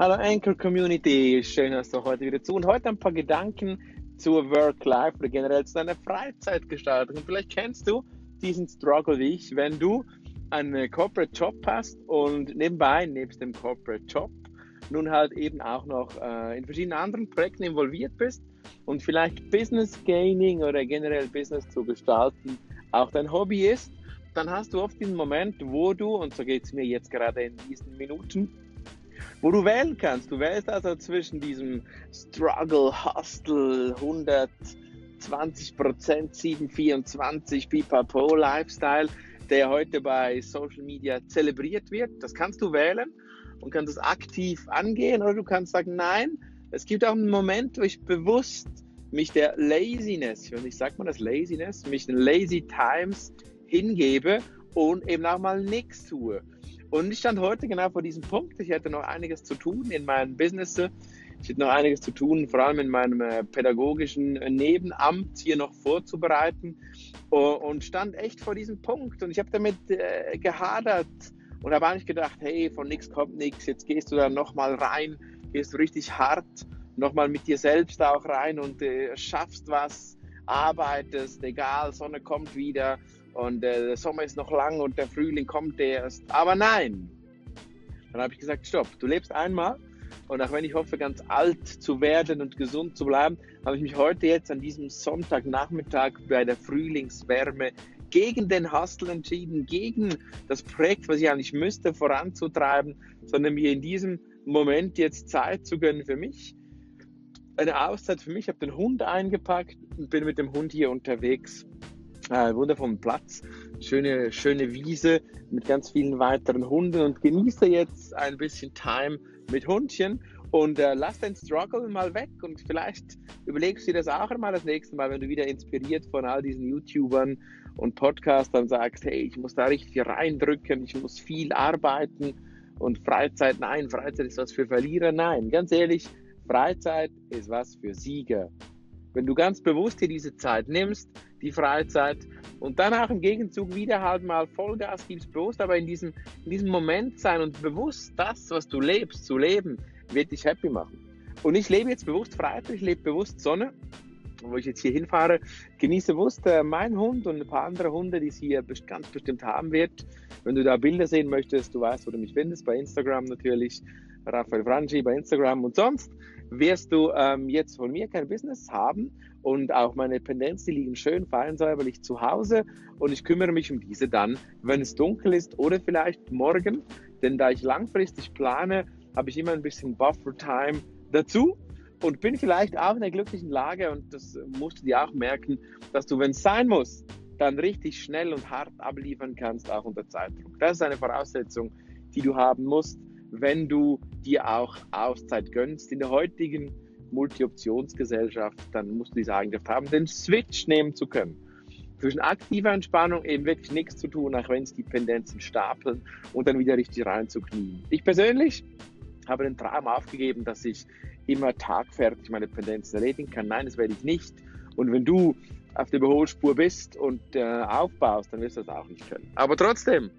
Hallo Anchor Community, schön, dass du heute wieder zu und heute ein paar Gedanken zur Work-Life oder generell zu deiner Freizeitgestaltung. Vielleicht kennst du diesen Struggle wie ich, wenn du einen Corporate Job hast und nebenbei, nebst dem Corporate Job, nun halt eben auch noch äh, in verschiedenen anderen Projekten involviert bist und vielleicht Business Gaining oder generell Business zu gestalten auch dein Hobby ist, dann hast du oft diesen Moment, wo du, und so geht es mir jetzt gerade in diesen Minuten, wo du wählen kannst. Du wählst also zwischen diesem Struggle, Hustle, 120 Prozent, 724 Pipapo Lifestyle, der heute bei Social Media zelebriert wird. Das kannst du wählen und kannst es aktiv angehen oder du kannst sagen, nein, es gibt auch einen Moment, wo ich bewusst mich der Laziness, und ich sag mal das Laziness, mich den Lazy Times hingebe und eben auch mal nichts tue. Und ich stand heute genau vor diesem Punkt. Ich hätte noch einiges zu tun in meinem Business. Ich hätte noch einiges zu tun, vor allem in meinem äh, pädagogischen Nebenamt hier noch vorzubereiten und stand echt vor diesem Punkt. Und ich habe damit äh, gehadert und habe eigentlich gedacht, hey, von nichts kommt nichts. Jetzt gehst du da nochmal rein, gehst richtig hart nochmal mit dir selbst auch rein und äh, schaffst was, arbeitest, egal, Sonne kommt wieder und äh, der Sommer ist noch lang und der Frühling kommt erst. Aber nein. Dann habe ich gesagt, stopp, du lebst einmal und auch wenn ich hoffe, ganz alt zu werden und gesund zu bleiben, habe ich mich heute jetzt an diesem Sonntagnachmittag bei der Frühlingswärme gegen den Hustle entschieden, gegen das Projekt, was ich eigentlich müsste, voranzutreiben, sondern mir in diesem Moment jetzt Zeit zu gönnen für mich. Eine Auszeit für mich. Ich habe den Hund eingepackt und bin mit dem Hund hier unterwegs äh, wundervollen Platz, schöne, schöne Wiese mit ganz vielen weiteren Hunden und genieße jetzt ein bisschen Time mit Hundchen. Und äh, lass den Struggle mal weg und vielleicht überlegst du dir das auch einmal das nächste Mal, wenn du wieder inspiriert von all diesen YouTubern und Podcastern sagst, hey, ich muss da richtig reindrücken, ich muss viel arbeiten und Freizeit, nein, Freizeit ist was für Verlierer, nein, ganz ehrlich, Freizeit ist was für Sieger. Wenn du ganz bewusst dir diese Zeit nimmst, die Freizeit und dann auch im Gegenzug wieder halt mal Vollgas gibst, bewusst aber in diesem, in diesem Moment sein und bewusst das, was du lebst, zu leben, wird dich happy machen. Und ich lebe jetzt bewusst Freizeit, ich lebe bewusst Sonne, wo ich jetzt hier hinfahre, genieße bewusst äh, meinen Hund und ein paar andere Hunde, die es hier ganz bestimmt haben wird. Wenn du da Bilder sehen möchtest, du weißt, wo du mich findest, bei Instagram natürlich, Raphael Franchi bei Instagram und sonst wirst du ähm, jetzt von mir kein Business haben und auch meine Pendenz, die liegen schön fein säuberlich zu Hause und ich kümmere mich um diese dann, wenn es dunkel ist oder vielleicht morgen, denn da ich langfristig plane, habe ich immer ein bisschen Buffer Time dazu und bin vielleicht auch in der glücklichen Lage und das musst du dir auch merken, dass du, wenn es sein muss, dann richtig schnell und hart abliefern kannst, auch unter Zeitdruck. Das ist eine Voraussetzung, die du haben musst, wenn du dir auch Auszeit gönnst. In der heutigen Multi-Optionsgesellschaft, dann musst du diese Eigenschaft haben, den Switch nehmen zu können. Zwischen aktiver Entspannung eben wirklich nichts zu tun, auch wenn es die Pendenzen stapeln und dann wieder richtig reinzuknien. Ich persönlich habe den Traum aufgegeben, dass ich immer tagfertig meine Pendenzen erledigen kann. Nein, das werde ich nicht. Und wenn du auf der Überholspur bist und äh, aufbaust, dann wirst du das auch nicht können. Aber trotzdem,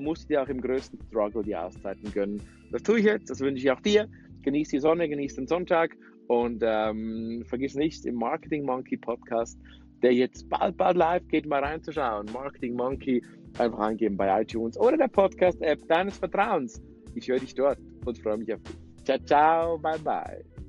musst du dir auch im größten Struggle die Auszeiten gönnen. Das tue ich jetzt, das wünsche ich auch dir. Genieß die Sonne, genieß den Sonntag und ähm, vergiss nicht im Marketing Monkey Podcast, der jetzt bald, bald live geht, mal reinzuschauen. Marketing Monkey einfach eingeben bei iTunes oder der Podcast-App deines Vertrauens. Ich höre dich dort und freue mich auf dich. Ciao, ciao, bye, bye.